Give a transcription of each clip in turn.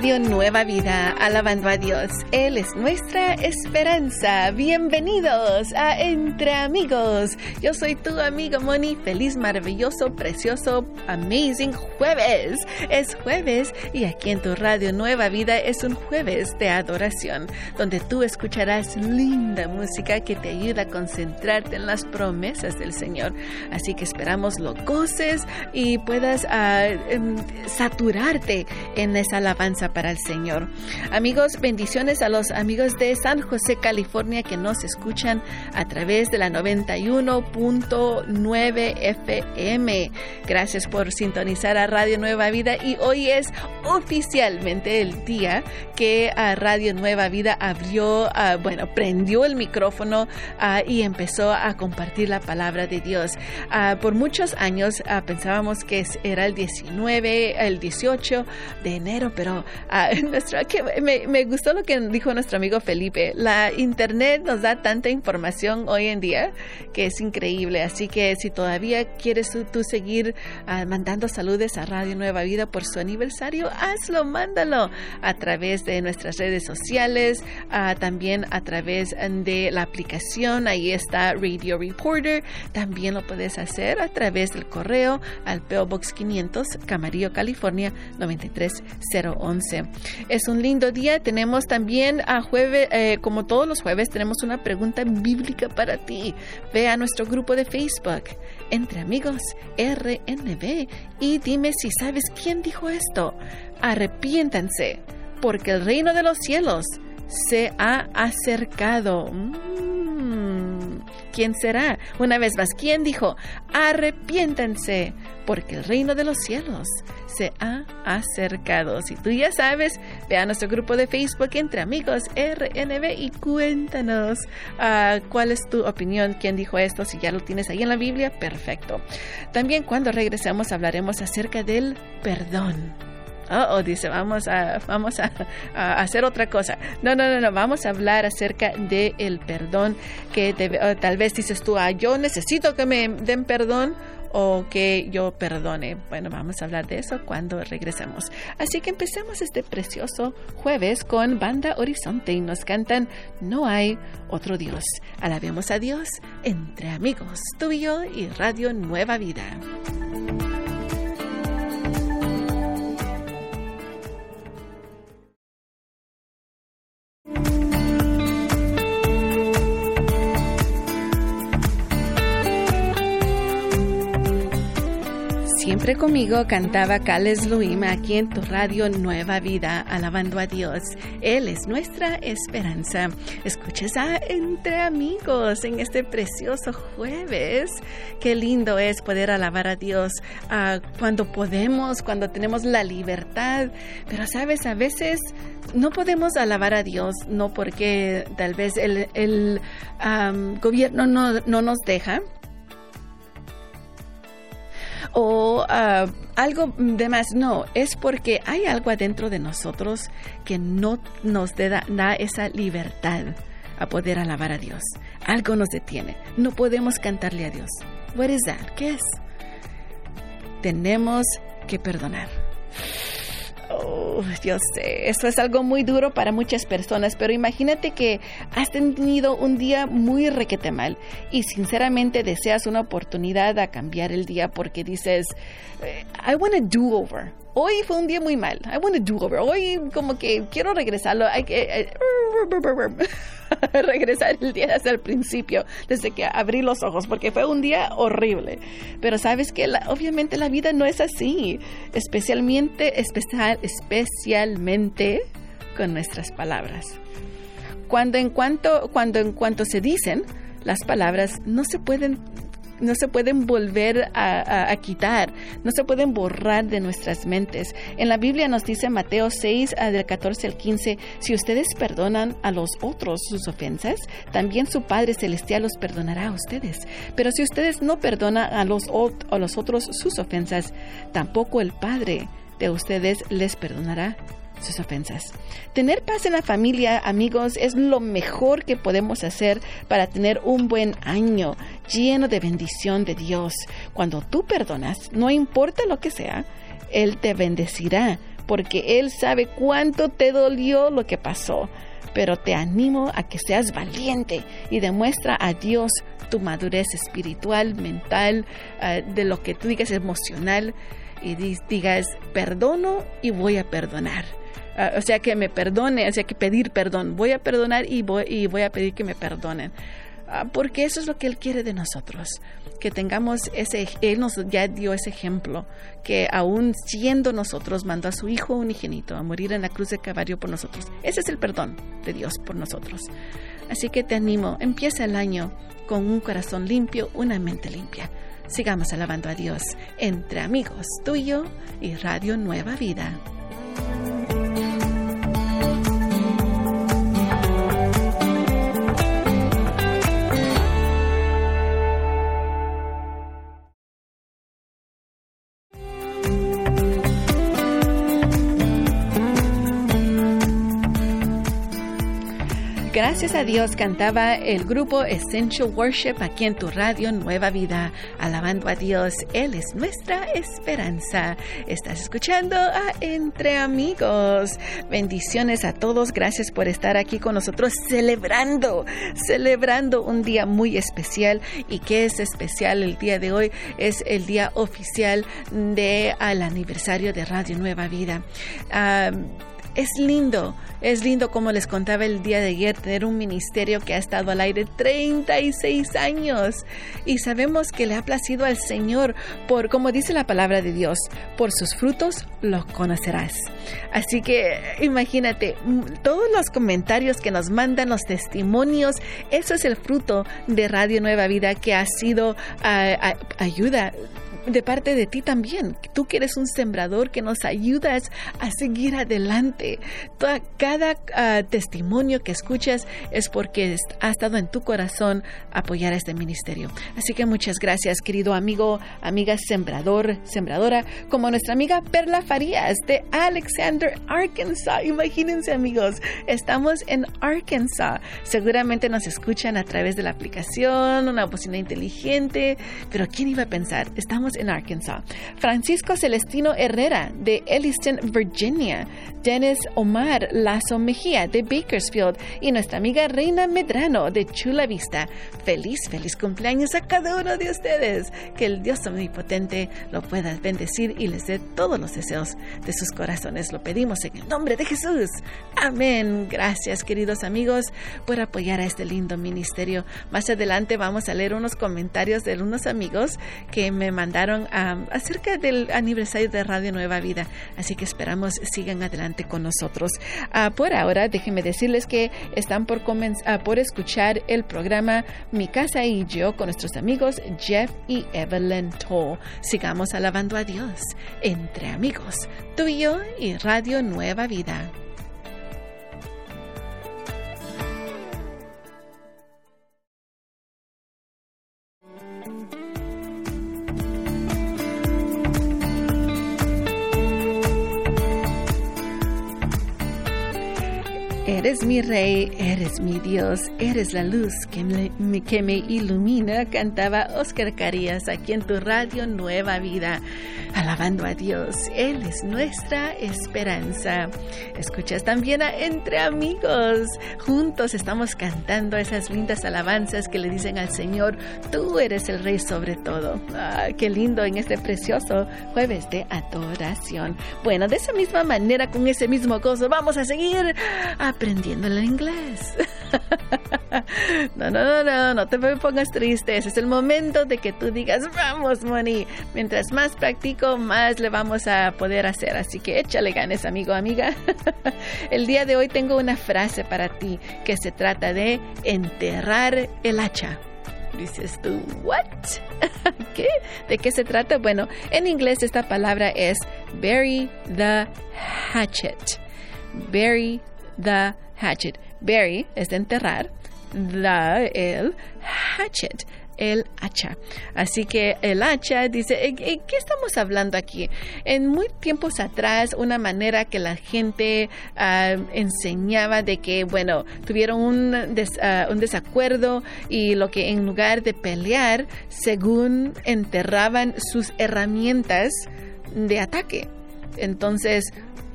Radio Nueva Vida, alabando a Dios. Él es nuestra esperanza. Bienvenidos a Entre Amigos. Yo soy tu amigo Moni. Feliz, maravilloso, precioso, amazing jueves. Es jueves y aquí en tu Radio Nueva Vida es un jueves de adoración, donde tú escucharás linda música que te ayuda a concentrarte en las promesas del Señor. Así que esperamos lo goces y puedas uh, saturarte en esa alabanza para el Señor. Amigos, bendiciones a los amigos de San José, California, que nos escuchan a través de la 91.9 FM. Gracias por sintonizar a Radio Nueva Vida y hoy es oficialmente el día que a Radio Nueva Vida abrió, uh, bueno, prendió el micrófono uh, y empezó a compartir la palabra de Dios. Por muchos años pensábamos que era el 19, el 18 de enero, pero que me, gustó lo que dijo nuestro amigo Felipe. La internet nos da tanta información hoy en día que es increíble. Así que si todavía quieres tú, seguir mandando saludos a Radio Nueva Vida por su aniversario, hazlo, mándalo a través de nuestras redes sociales, también a través de la aplicación. Ahí está Radio Reporter. También lo puedes hacer a través del correo al PO Box 500, Camarillo, California 93011. Es un lindo día. Tenemos también a jueves, eh, como todos los jueves, tenemos una pregunta bíblica para ti. Ve a nuestro grupo de Facebook, Entre Amigos RNB, y dime si sabes quién dijo esto. Arrepiéntanse, porque el reino de los cielos se ha acercado. Mm, ¿Quién será? Una vez más, ¿quién dijo? Arrepiéntanse, porque el reino de los cielos se ha acercado. Si tú ya sabes, ve a nuestro grupo de Facebook entre amigos RNB y cuéntanos uh, cuál es tu opinión, quién dijo esto, si ya lo tienes ahí en la Biblia, perfecto. También cuando regresemos hablaremos acerca del perdón oh, dice, vamos a, vamos a, hacer otra cosa. No, no, no, no, vamos a hablar acerca del el perdón que tal vez dices tú, ah, yo necesito que me den perdón o que yo perdone. Bueno, vamos a hablar de eso cuando regresemos. Así que empecemos este precioso jueves con Banda Horizonte y nos cantan No hay otro Dios. Alabemos a Dios entre amigos, tú y yo y Radio Nueva Vida. Siempre conmigo cantaba Cales Luima aquí en tu radio Nueva Vida, alabando a Dios. Él es nuestra esperanza. Escuches a Entre Amigos en este precioso jueves. Qué lindo es poder alabar a Dios uh, cuando podemos, cuando tenemos la libertad. Pero sabes, a veces no podemos alabar a Dios, no porque tal vez el, el um, gobierno no, no nos deja o uh, algo de más. No, es porque hay algo adentro de nosotros que no nos da, da esa libertad a poder alabar a Dios. Algo nos detiene. No podemos cantarle a Dios. What is that? ¿Qué es? Tenemos que perdonar. Oh, yo sé, esto es algo muy duro para muchas personas, pero imagínate que has tenido un día muy requete mal y sinceramente deseas una oportunidad a cambiar el día porque dices, eh, I want a do-over. Hoy fue un día muy mal. I want a do-over. Hoy como que quiero regresarlo. Que... Eh, regresar el día desde el principio, desde que abrí los ojos, porque fue un día horrible. Pero sabes que obviamente la vida no es así, especialmente, especial, especialmente con nuestras palabras. Cuando en cuanto, cuando en cuanto se dicen, las palabras no se pueden no se pueden volver a, quitar, no se pueden borrar de nuestras mentes. En la Biblia nos dice Mateo 6, ah, del 14 al 15, si ustedes perdonan a los otros sus ofensas, también su Padre Celestial los perdonará a ustedes. Pero si ustedes no perdonan a los, a los otros sus ofensas, tampoco el Padre de ustedes les perdonará sus ofensas. Tener paz en la familia, amigos, es lo mejor que podemos hacer para tener un buen año lleno de bendición de Dios. Cuando tú perdonas, no importa lo que sea, Él te bendecirá porque Él sabe cuánto te dolió lo que pasó. Pero te animo a que seas valiente y demuestra a Dios tu madurez espiritual, mental, eh, de lo que tú digas emocional y digas, perdono y voy a perdonar. Ah, o sea, que me perdone, o sea, que pedir perdón. Voy a perdonar y voy, a pedir que me perdonen. Ah, porque eso es lo que Él quiere de nosotros, que tengamos ese, Él nos ya dio ese ejemplo, que aún siendo nosotros mandó a su Hijo unigénito a morir en la cruz de Calvario por nosotros. Ese es el perdón de Dios por nosotros. Así que te animo, empieza el año con un corazón limpio, una mente limpia. Sigamos alabando a Dios entre amigos, tuyo y Radio Nueva Vida. Gracias a Dios cantaba el grupo Essential Worship aquí en tu radio Nueva Vida, alabando a Dios. Él es nuestra esperanza. Estás escuchando a Entre Amigos. Bendiciones a todos. Gracias por estar aquí con nosotros celebrando, celebrando un día muy especial. ¿Y qué es especial el día de hoy? Es el día oficial de al aniversario de Radio Nueva Vida. Ah, es lindo, es lindo como les contaba el día de ayer, tener un ministerio que ha estado al aire 36 años y sabemos que le ha placido al Señor por, como dice la palabra de Dios, por sus frutos los conocerás. Así que imagínate, todos los comentarios que nos mandan, los testimonios, eso es el fruto de Radio Nueva Vida que ha sido ayuda de parte de ti también. Tú que eres un sembrador que nos ayudas a seguir adelante. cada ah, testimonio que escuchas es porque ha estado en tu corazón apoyar a este ministerio. Así que muchas gracias, querido amigo, amiga sembrador, sembradora, como nuestra amiga Perla Farías de Alexander, Arkansas. Imagínense, amigos, estamos en Arkansas. Seguramente nos escuchan a través de la aplicación, una bocina inteligente, pero ¿quién iba a pensar? Estamos en Arkansas. Francisco Celestino Herrera de Elliston, Virginia. Dennis Omar Lazo Mejía de Bakersfield y nuestra amiga Reina Medrano de Chula Vista. Feliz, feliz cumpleaños a cada uno de ustedes. Que el Dios omnipotente lo pueda bendecir y les dé todos los deseos de sus corazones. Lo pedimos en el nombre de Jesús. Amén. Gracias, queridos amigos, por apoyar a este lindo ministerio. Más adelante vamos a leer unos comentarios de unos amigos que me mandaron acerca del aniversario de Radio Nueva Vida. Así que esperamos sigan adelante con nosotros. Ah, por ahora, déjenme decirles que están por, ah, por escuchar el programa Mi Casa y Yo con nuestros amigos Jeff y Evelyn Toll. Sigamos alabando a Dios entre amigos, tú y yo y Radio Nueva Vida. Mi rey, eres mi Dios, eres la luz que me, que me ilumina, cantaba Oscar Carías aquí en tu radio Nueva Vida, alabando a Dios. Él es nuestra esperanza. Escuchas también a Entre Amigos. Juntos estamos cantando esas lindas alabanzas que le dicen al Señor, tú eres el rey sobre todo. Ah, qué lindo en este precioso jueves de adoración. Bueno, de esa misma manera, con ese mismo gozo, vamos a seguir aprendiendo aprendiendo el inglés. no, no, no, no, no te pongas triste. Es el momento de que tú digas, vamos, Moni. Mientras más practico, más le vamos a poder hacer. Así que échale ganes, amigo, amiga. el día de hoy tengo una frase para ti que se trata de enterrar el hacha. Dices tú, ¿what? ¿Qué? ¿De qué se trata? Bueno, en inglés esta palabra es bury the hatchet. Bury the hatchet. Bury es de enterrar, the, el hatchet, el hacha. Así que el hacha dice, ¿qué estamos hablando aquí? En muy tiempos atrás, una manera que la gente ah, enseñaba de que, bueno, tuvieron un, ah, un desacuerdo y lo que en lugar de pelear, según enterraban sus herramientas de ataque Entonces,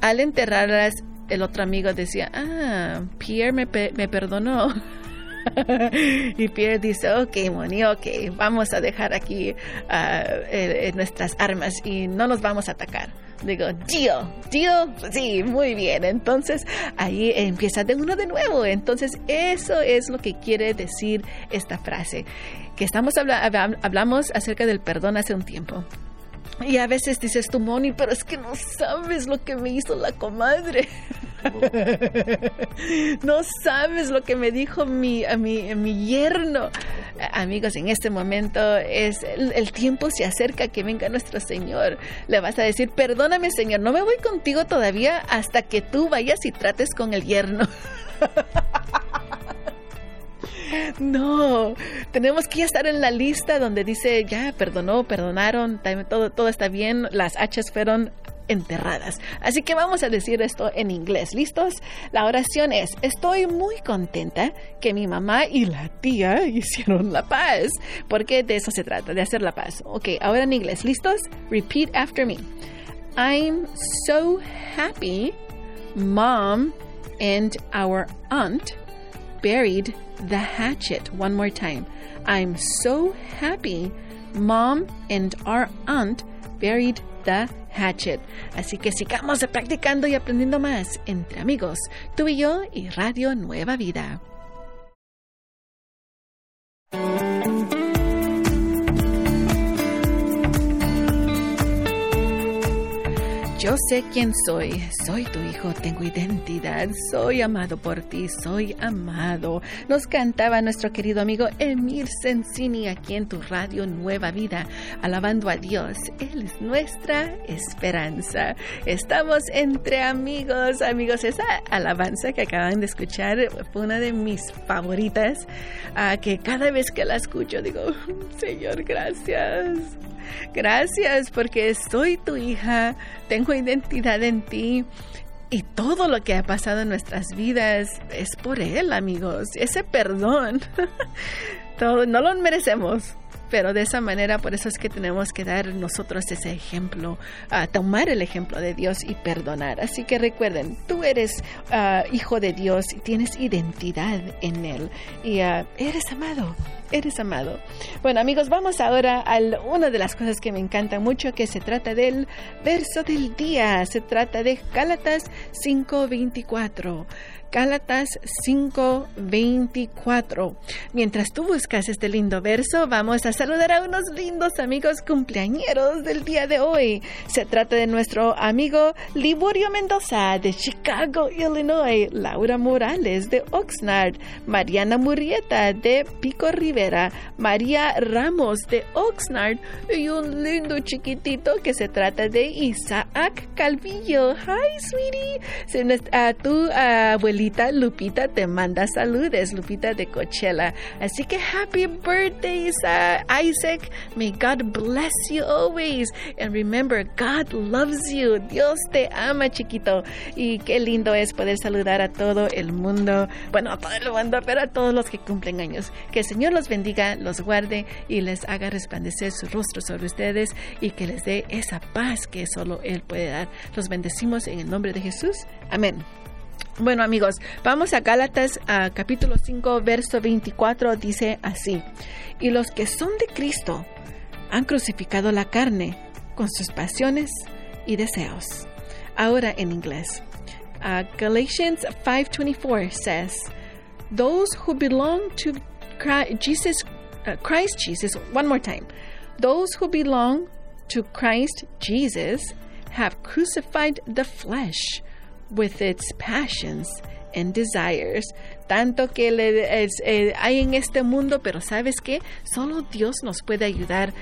al enterrarlas, el otro amigo decía, ah, Pierre me, me perdonó. y Pierre dice, ok, Moni, ok, vamos a dejar aquí uh, nuestras armas y no nos vamos a atacar. Digo, deal, deal, sí, muy bien. Entonces ahí empieza de uno de nuevo. Entonces eso es lo que quiere decir esta frase. Que estamos hablamos acerca del perdón hace un tiempo. Y a veces dices tú, Moni, pero es que no sabes lo que me hizo la comadre. no sabes lo que me dijo mi, a mi, mi yerno. Amigos, en este momento es el, tiempo se acerca que venga nuestro Señor. Le vas a decir, perdóname Señor, no me voy contigo todavía hasta que tú vayas y trates con el yerno. No, tenemos que estar en la lista donde dice, ya, perdonó, perdonaron, todo, está bien, las hachas fueron enterradas. Así que vamos a decir esto en inglés. ¿Listos? La oración es, estoy muy contenta que mi mamá y la tía hicieron la paz, porque de eso se trata, de hacer la paz. Ok, ahora en inglés. ¿Listos? Repeat after me. I'm so happy mom and our aunt buried the hatchet. One more time. I'm so happy mom and our aunt buried the hatchet. Así que sigamos practicando y aprendiendo más entre amigos, tú y yo y Radio Nueva Vida. Sé quién soy, soy tu hijo, tengo identidad, soy amado por ti, soy amado. Nos cantaba nuestro querido amigo Emir Sensini aquí en tu radio Nueva Vida, alabando a Dios. Él es nuestra esperanza. Estamos entre amigos, amigos. Esa alabanza que acaban de escuchar fue una de mis favoritas, uh, que cada vez que la escucho digo, Señor, gracias. Gracias porque soy tu hija, tengo identidad en ti. Y todo lo que ha pasado en nuestras vidas es por Él, amigos. Ese perdón, todo, no lo merecemos pero de esa manera por eso es que tenemos que dar nosotros ese ejemplo, a tomar el ejemplo de Dios y perdonar. Así que recuerden, tú eres ah, hijo de Dios y tienes identidad en Él y ah, eres amado. Eres amado. Bueno amigos, vamos ahora a una de las cosas que me encanta mucho, que se trata del verso del día. Se trata de Gálatas 5:24. Gálatas 5:24. Mientras tú buscas este lindo verso, vamos a saludar a unos lindos amigos cumpleañeros del día de hoy. Se trata de nuestro amigo Liborio Mendoza de Chicago, Illinois, Laura Morales de Oxnard, Mariana Murrieta de Pico Rivera, María Ramos de Oxnard y un lindo chiquitito que se trata de Isaac Calvillo. Hi, sweetie. A tu abuelita Lupita te manda saludes, Lupita de Coachella. Así que happy birthday, Isaac. May God bless you always. And remember, God loves you. Dios te ama, chiquito. Y qué lindo es poder saludar a todo el mundo. Bueno, a todo el mundo, pero a todos los que cumplen años. Que Señor los bendiga, los guarde y les haga resplandecer su rostro sobre ustedes y que les dé esa paz que solo Él puede dar. Los bendecimos en el nombre de Jesús. Amén. Bueno amigos, vamos a Gálatas capítulo 5, verso 24, dice así, y los que son de Cristo han crucificado la carne con sus pasiones y deseos. Ahora en inglés. Uh, Galatians 5:24 says, "Those who belong to Christ Jesus, uh, Christ Jesus, one more time. Those who belong to Christ Jesus have crucified the flesh with its passions and desires tanto que eh, hay en este mundo, pero sabes que solo Dios nos puede ayudar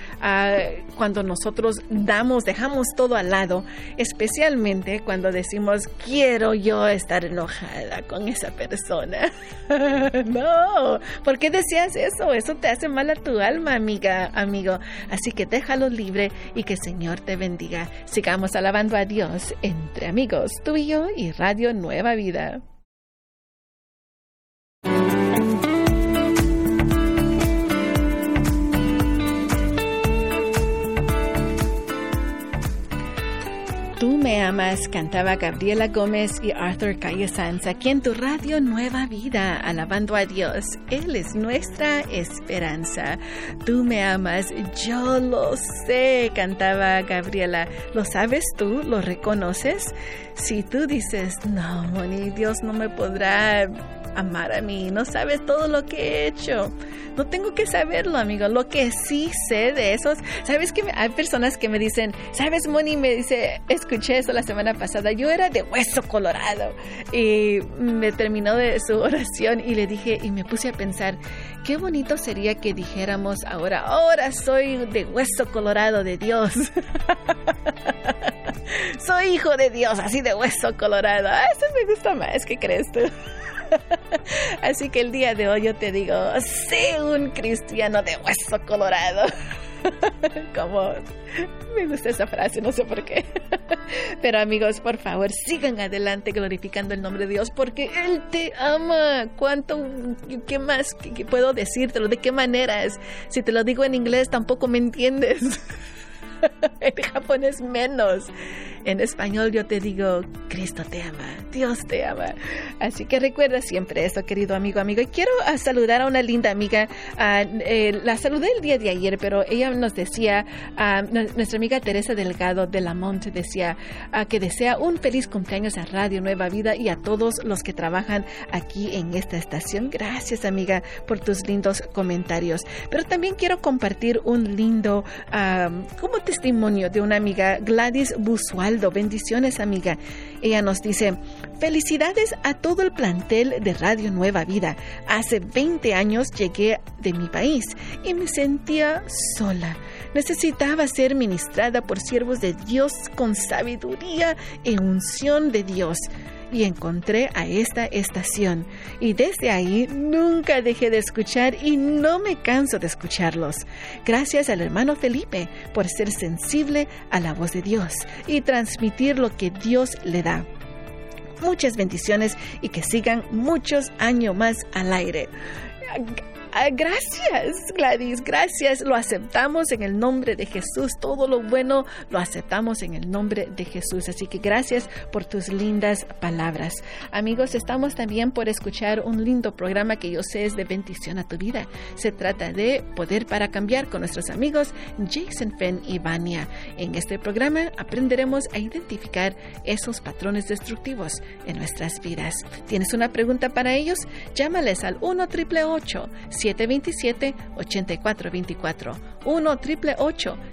cuando nosotros damos, dejamos todo al lado, especialmente cuando decimos quiero yo estar enojada con esa persona. no, ¿por qué decías eso? Eso te hace mal a tu alma, amiga, amigo. Así que déjalo libre y que Señor te bendiga. Sigamos alabando a Dios entre amigos, tú y yo y Radio Nueva Vida. Amas, cantaba Gabriela Gómez y Arthur Calle Sanz aquí en tu radio Nueva Vida, alabando a Dios. Él es nuestra esperanza. Tú me amas, yo lo sé, cantaba Gabriela. ¿Lo sabes tú? ¿Lo reconoces? Si tú dices, no, Moni, Dios no me podrá amar a mí, no sabes todo lo que he hecho. No tengo que saberlo, amigo. Lo que sí sé de esos, sabes que hay personas que me dicen, sabes, Moni, me dice, escuché eso la semana pasada, yo era de hueso colorado. Y me terminó de su oración y le dije, y me puse a pensar, qué bonito sería que dijéramos ahora, ahora soy de hueso colorado de Dios. soy hijo de Dios, así de hueso colorado. Ah, eso me gusta más, ¿qué crees tú? Así que el día de hoy yo te digo, sé un cristiano de hueso colorado. Como me gusta esa frase, no sé por qué. Pero amigos, por favor, sigan adelante glorificando el nombre de Dios porque Él te ama. ¿Cuánto, qué más puedo decírtelo? ¿De qué maneras? Si te lo digo en inglés, tampoco me entiendes. en japonés menos. En español yo te digo, Cristo te ama, Dios te ama. Así que recuerda siempre eso, querido amigo, amigo. Y quiero ah, saludar a una linda amiga. Ah, eh, la saludé el día de ayer, pero ella nos decía, ah, nuestra amiga Teresa Delgado de La Monte decía que desea un feliz cumpleaños a Radio Nueva Vida y a todos los que trabajan aquí en esta estación. Gracias, amiga, por tus lindos comentarios. Pero también quiero compartir un lindo, como testimonio de una amiga, Gladys Busual Bendiciones, amiga. Ella nos dice, felicidades a todo el plantel de Radio Nueva Vida. Hace 20 años llegué de mi país y me sentía sola. Necesitaba ser ministrada por siervos de Dios con sabiduría e unción de Dios y encontré a esta estación. Y desde ahí nunca dejé de escuchar y no me canso de escucharlos. Gracias al hermano Felipe por ser sensible a la voz de Dios y transmitir lo que Dios le da. Muchas bendiciones y que sigan muchos años más al aire. Ah, gracias, Gladys, gracias. Lo aceptamos en el nombre de Jesús. Todo lo bueno lo aceptamos en el nombre de Jesús. Así que gracias por tus lindas palabras. Amigos, estamos también por escuchar un lindo programa que yo sé es de bendición a tu vida. Se trata de Poder para Cambiar con nuestros amigos Jason Fenn y Vania. En este programa aprenderemos a identificar esos patrones destructivos en nuestras vidas. ¿Tienes una pregunta para ellos? Llámales al 1 888 727-8424. 1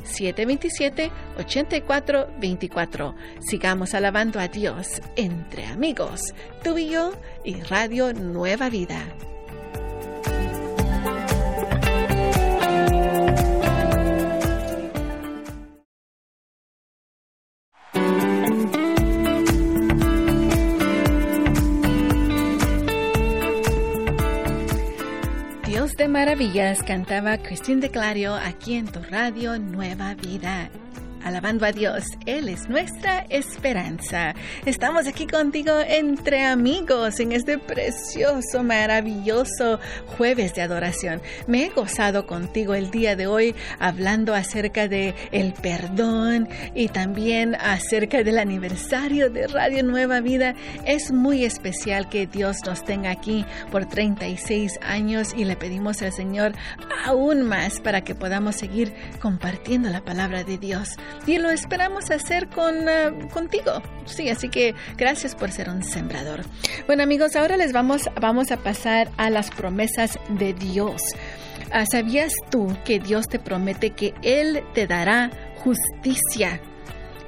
727 8424 Sigamos alabando a Dios entre amigos, tú y yo y Radio Nueva Vida. Maravillas cantaba Cristín de Clario aquí en tu radio Nueva Vida alabando a Dios. Él es nuestra esperanza. Estamos aquí contigo entre amigos en este precioso, maravilloso jueves de adoración. Me he gozado contigo el día de hoy hablando acerca de el perdón y también acerca del aniversario de Radio Nueva Vida. Es muy especial que Dios nos tenga aquí por 36 años y le pedimos al Señor aún más para que podamos seguir compartiendo la palabra de Dios y lo esperamos hacer con, eh, contigo. Sí, así que gracias por ser un sembrador. Bueno amigos, ahora les vamos, vamos a pasar a las promesas de Dios. Ah, ¿Sabías tú que Dios te promete que Él te dará justicia?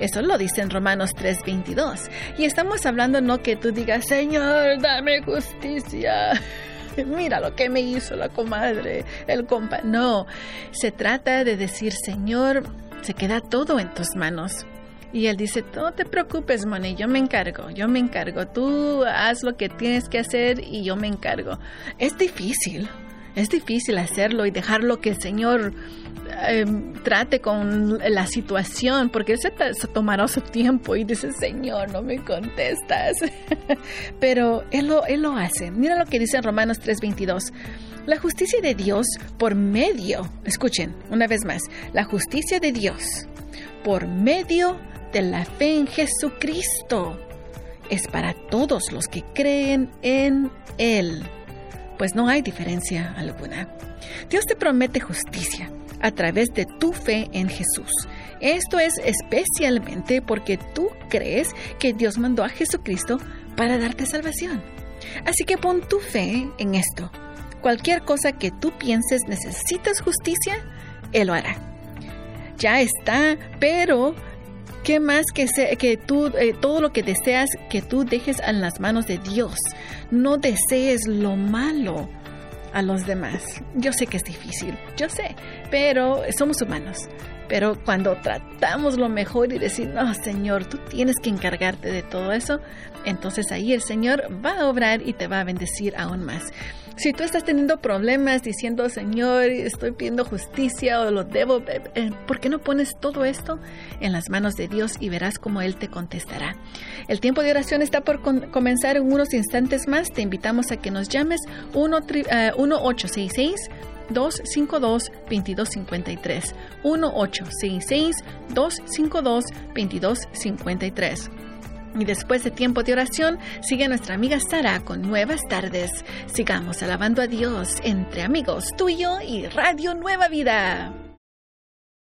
Eso lo dice en Romanos 3:22. Y estamos hablando no que tú digas, Señor, dame justicia. Mira lo que me hizo la comadre, el compa. No, se trata de decir, Señor, se queda todo en tus manos. Y él dice, no te preocupes, Moni, yo me encargo, yo me encargo. Tú haz lo que tienes que hacer y yo me encargo. Es difícil, es difícil hacerlo y dejarlo que el Señor em, trate con la situación, porque él se, tomará su tiempo y dice, Señor, no me contestas. Pero él lo, él lo hace. Mira lo que dice en Romanos 3:22. La justicia de Dios por medio, escuchen una vez más, la justicia de Dios por medio de la fe en Jesucristo. Es para todos los que creen en Él, pues no hay diferencia alguna. Dios te promete justicia a través de tu fe en Jesús. Esto es especialmente porque tú crees que Dios mandó a Jesucristo para darte salvación. Así que pon tu fe en esto. Cualquier cosa que tú pienses necesitas justicia, Él lo hará. Ya está, pero ¿qué más que, que tú, eh, todo lo que deseas, que tú dejes en las manos de Dios? No desees lo malo a los demás. Yo sé que es difícil, yo sé, pero somos humanos. Pero cuando tratamos lo mejor y decir, no, Señor, tú tienes que encargarte de todo eso, entonces ahí el Señor va a obrar y te va a bendecir aún más. Si tú estás teniendo problemas diciendo, Señor, estoy pidiendo justicia o lo debo, eh, ¿por qué no pones todo esto en las manos de Dios y verás cómo Él te contestará? El tiempo de oración está por comenzar en unos instantes más. Te invitamos a que nos llames 1-866. 252-2253. 1-866-252-2253. Y después de tiempo de oración, sigue nuestra amiga Sara con nuevas tardes. Sigamos alabando a Dios entre amigos, tuyo y Radio Nueva Vida.